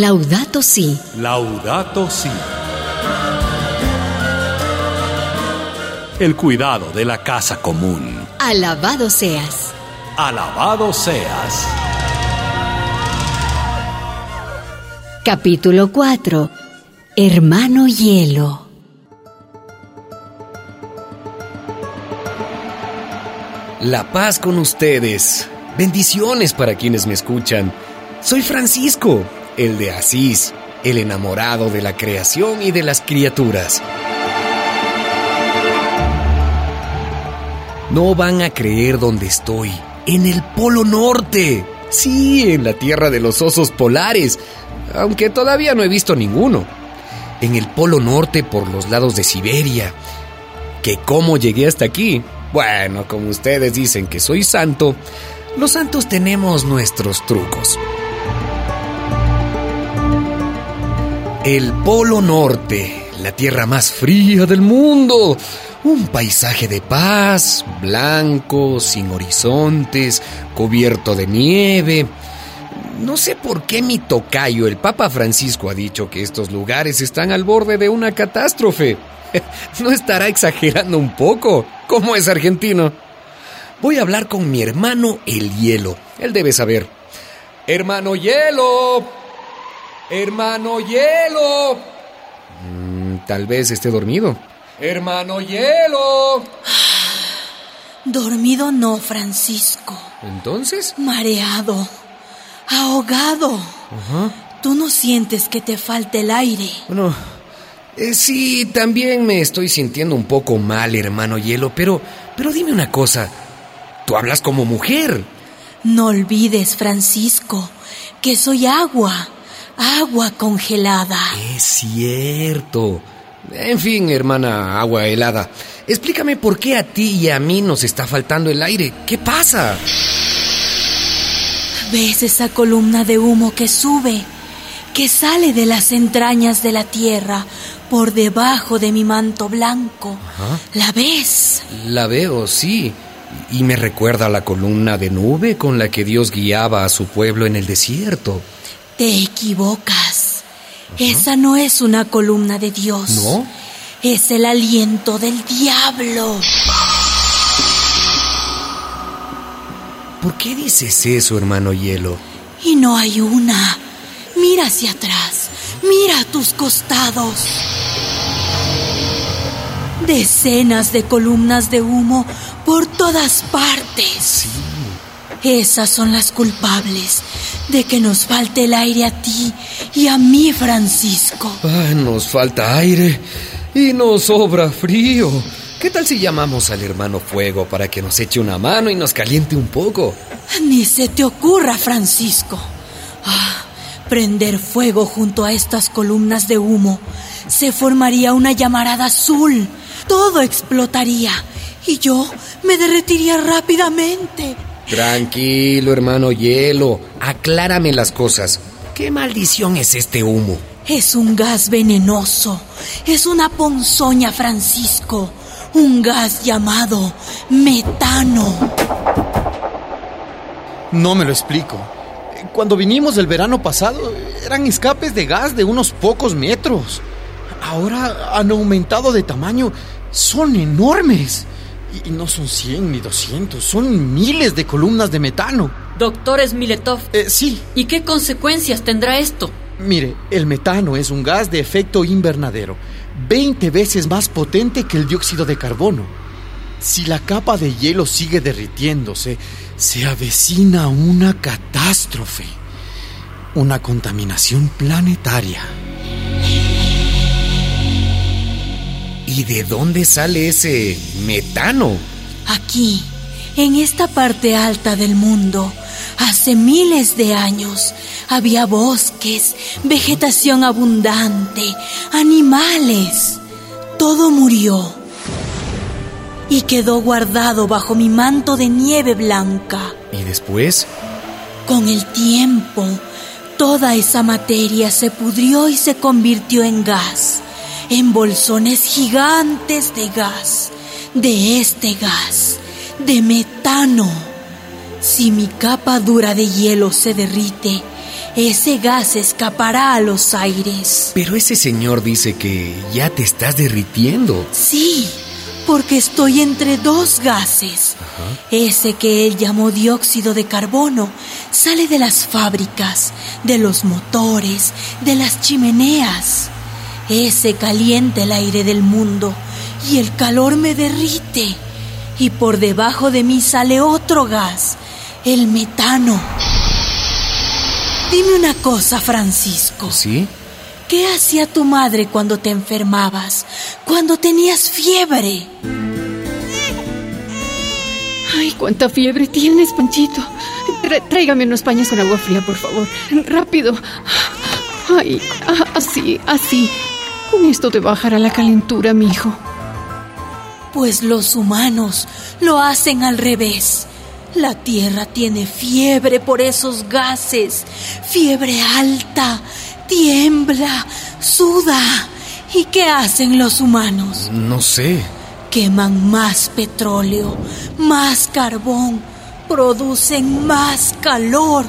Laudato Si. Laudato Si. El cuidado de la casa común. Alabado seas. Alabado seas. Capítulo 4. Hermano Hielo. La paz con ustedes. Bendiciones para quienes me escuchan. Soy Francisco, el de Asís, el enamorado de la creación y de las criaturas. No van a creer dónde estoy. En el Polo Norte. Sí, en la tierra de los osos polares. Aunque todavía no he visto ninguno. En el Polo Norte por los lados de Siberia. ¿Que cómo llegué hasta aquí? Bueno, como ustedes dicen que soy santo, los santos tenemos nuestros trucos. El Polo Norte, la tierra más fría del mundo. Un paisaje de paz, blanco, sin horizontes, cubierto de nieve. No sé por qué mi tocayo, el Papa Francisco, ha dicho que estos lugares están al borde de una catástrofe. ¿No estará exagerando un poco? ¿Cómo es argentino? Voy a hablar con mi hermano el hielo. Él debe saber. Hermano hielo. Hermano hielo. Mm, tal vez esté dormido. Hermano hielo. Dormido no, Francisco. ¿Entonces? Mareado. Ahogado. ¿Tú no sientes que te falta el aire? Bueno, eh, sí, también me estoy sintiendo un poco mal, hermano hielo, pero, pero dime una cosa. Tú hablas como mujer. No olvides, Francisco, que soy agua. Agua congelada. Es cierto. En fin, hermana agua helada, explícame por qué a ti y a mí nos está faltando el aire. ¿Qué pasa? ¿Ves esa columna de humo que sube? Que sale de las entrañas de la tierra por debajo de mi manto blanco. ¿La ves? La veo, sí. Y me recuerda a la columna de nube con la que Dios guiaba a su pueblo en el desierto. Te equivocas. Esa no es una columna de Dios. ¿No? Es el aliento del diablo. ¿Por qué dices eso, hermano hielo? Y no hay una. Mira hacia atrás. Mira a tus costados. Decenas de columnas de humo por todas partes. Sí. Esas son las culpables de que nos falte el aire a ti y a mí, Francisco. Ay, nos falta aire y nos sobra frío. ¿Qué tal si llamamos al hermano Fuego para que nos eche una mano y nos caliente un poco? Ni se te ocurra, Francisco. Ah, prender fuego junto a estas columnas de humo. Se formaría una llamarada azul. Todo explotaría y yo me derretiría rápidamente. Tranquilo, hermano hielo. Aclárame las cosas. ¿Qué maldición es este humo? Es un gas venenoso. Es una ponzoña, Francisco. Un gas llamado metano. No me lo explico. Cuando vinimos el verano pasado, eran escapes de gas de unos pocos metros. Ahora han aumentado de tamaño. Son enormes. Y no son 100 ni 200, son miles de columnas de metano. Doctor Smiletov, Eh, sí, ¿y qué consecuencias tendrá esto? mire, el metano es un gas de efecto invernadero, 20 veces más potente que el dióxido de carbono. Si la capa de hielo sigue derritiéndose, se avecina una catástrofe, una contaminación planetaria. ¿Y de dónde sale ese metano? Aquí, en esta parte alta del mundo, hace miles de años, había bosques, vegetación abundante, animales. Todo murió. Y quedó guardado bajo mi manto de nieve blanca. ¿Y después? Con el tiempo, toda esa materia se pudrió y se convirtió en gas, en bolsones gigantes de gas, de este gas, de metano. Si mi capa dura de hielo se derrite, ese gas escapará a los aires. Pero ese señor dice que ya te estás derritiendo. Sí, porque estoy entre dos gases. Ese que él llamó dióxido de carbono sale de las fábricas, de los motores, de las chimeneas. Ese calienta el aire del mundo y el calor me derrite. Y por debajo de mí sale otro gas, el metano. Dime una cosa, Francisco. ¿Sí? ¿Qué hacía tu madre cuando te enfermabas? Cuando tenías fiebre. Ay, cuánta fiebre tienes, Panchito. Tráigame unos paños con agua fría, por favor. Rápido. Ay, así, así. Con esto te bajará la calentura, mi hijo. Pues los humanos lo hacen al revés. La Tierra tiene fiebre por esos gases. Fiebre alta. Tiembla. Suda. ¿Y qué hacen los humanos? No sé. Queman más petróleo, más carbón, producen más calor.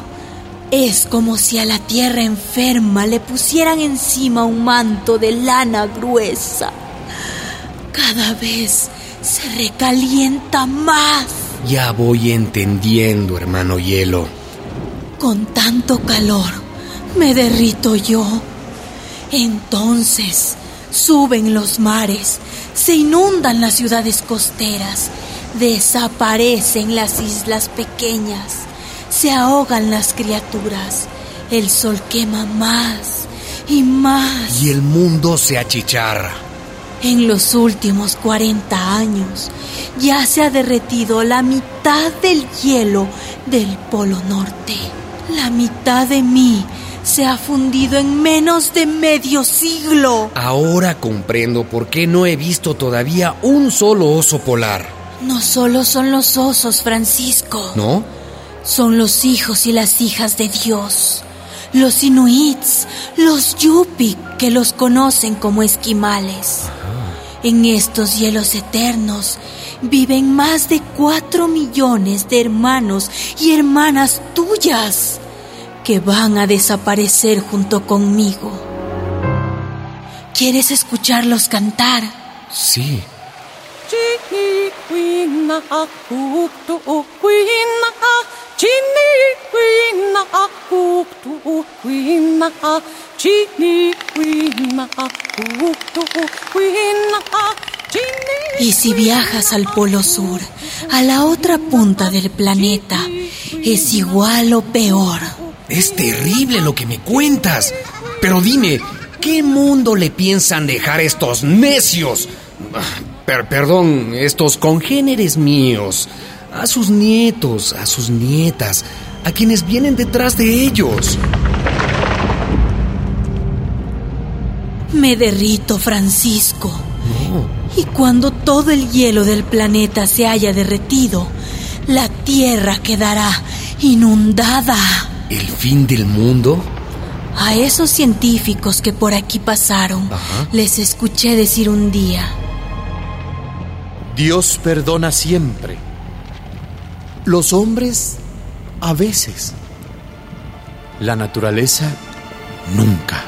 Es como si a la tierra enferma le pusieran encima un manto de lana gruesa. Cada vez se recalienta más. Ya voy entendiendo, hermano hielo. Con tanto calor me derrito yo. Entonces suben los mares, se inundan las ciudades costeras, desaparecen las islas pequeñas, se ahogan las criaturas, el sol quema más y más. Y el mundo se achicharra. En los últimos 40 años ya se ha derretido la mitad del hielo del Polo Norte. La mitad de mí se ha fundido en menos de medio siglo. Ahora comprendo por qué no he visto todavía un solo oso polar. No solo son los osos, Francisco. ¿No? Son los hijos y las hijas de Dios. Los inuits, los yupik, que los conocen como esquimales. En estos hielos eternos viven más de cuatro millones de hermanos y hermanas tuyas que van a desaparecer junto conmigo. ¿Quieres escucharlos cantar? Sí. Y si viajas al Polo Sur, a la otra punta del planeta, es igual o peor. Es terrible lo que me cuentas. Pero dime, ¿qué mundo le piensan dejar estos necios? Ah, Per- perdón, estos congéneres míos. A sus nietos, a sus nietas, a quienes vienen detrás de ellos. Me derrito, Francisco. No. Y cuando todo el hielo del planeta se haya derretido, la Tierra quedará inundada. ¿El fin del mundo? A esos científicos que por aquí pasaron, Ajá. les escuché decir un día, Dios perdona siempre. Los hombres a veces. La naturaleza nunca.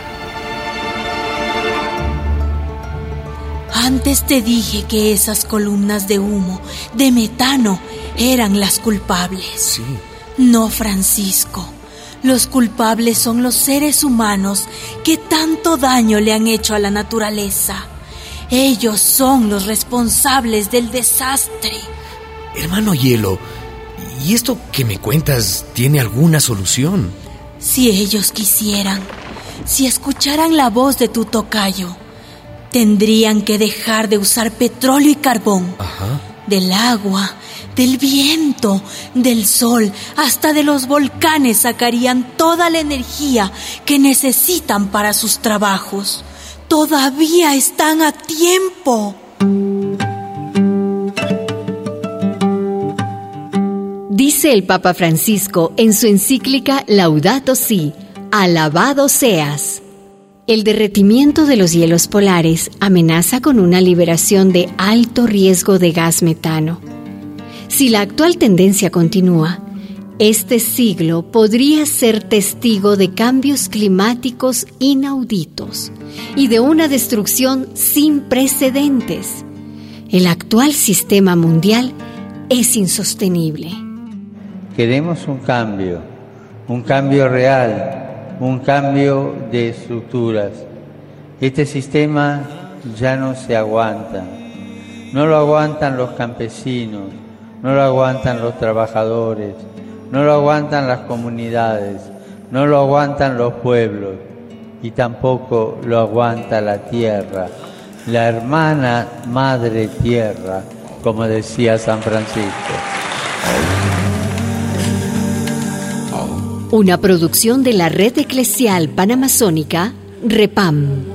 antes te dije que esas columnas de humo, de metano, eran las culpables. Sí. No, Francisco. Los culpables son los seres humanos que tanto daño le han hecho a la naturaleza. Ellos son los responsables del desastre. Hermano Hielo, ¿y esto que me cuentas tiene alguna solución? Si ellos quisieran, si escucharan la voz de tu tocayo, tendrían que dejar de usar petróleo y carbón. Ajá. Del agua, del viento, del sol, hasta de los volcanes sacarían toda la energía que necesitan para sus trabajos. Todavía están a tiempo. El Papa Francisco en su encíclica Laudato Si, alabado seas. El derretimiento de los hielos polares amenaza con una liberación de alto riesgo de gas metano. Si la actual tendencia continúa, Este siglo podría ser testigo de cambios climáticos inauditos y de una destrucción sin precedentes. El actual sistema mundial es insostenible. Queremos un cambio, un cambio real, un cambio de estructuras. Este sistema ya no se aguanta. No lo aguantan los campesinos, no lo aguantan los trabajadores, no lo aguantan las comunidades, no lo aguantan los pueblos y tampoco lo aguanta la tierra, la hermana madre tierra, como decía San Francisco. Una producción de la Red Eclesial Panamazónica, REPAM.